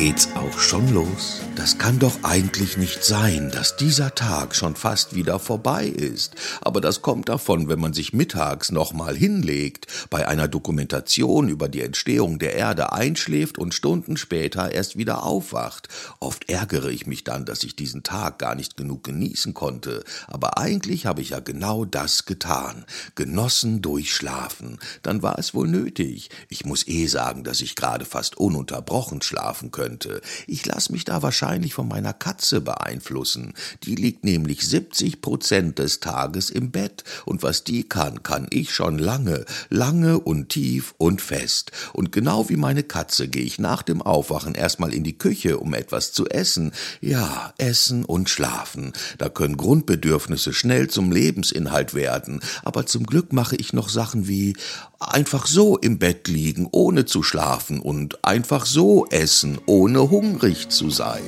geht's auch schon los. Das kann doch eigentlich nicht sein, dass dieser Tag schon fast wieder vorbei ist. Aber das kommt davon, wenn man sich mittags nochmal hinlegt, bei einer Dokumentation über die Entstehung der Erde einschläft und Stunden später erst wieder aufwacht. Oft ärgere ich mich dann, dass ich diesen Tag gar nicht genug genießen konnte. Aber eigentlich habe ich ja genau das getan. Genossen durchschlafen. Dann war es wohl nötig. Ich muss eh sagen, dass ich gerade fast ununterbrochen schlafen könnte. Ich lass mich da wahrscheinlich wahrscheinlich von meiner Katze beeinflussen. Die liegt nämlich 70 Prozent des Tages im Bett und was die kann, kann ich schon lange, lange und tief und fest. Und genau wie meine Katze gehe ich nach dem Aufwachen erstmal in die Küche, um etwas zu essen. Ja, essen und schlafen. Da können Grundbedürfnisse schnell zum Lebensinhalt werden. Aber zum Glück mache ich noch Sachen wie einfach so im Bett liegen, ohne zu schlafen und einfach so essen, ohne hungrig zu sein.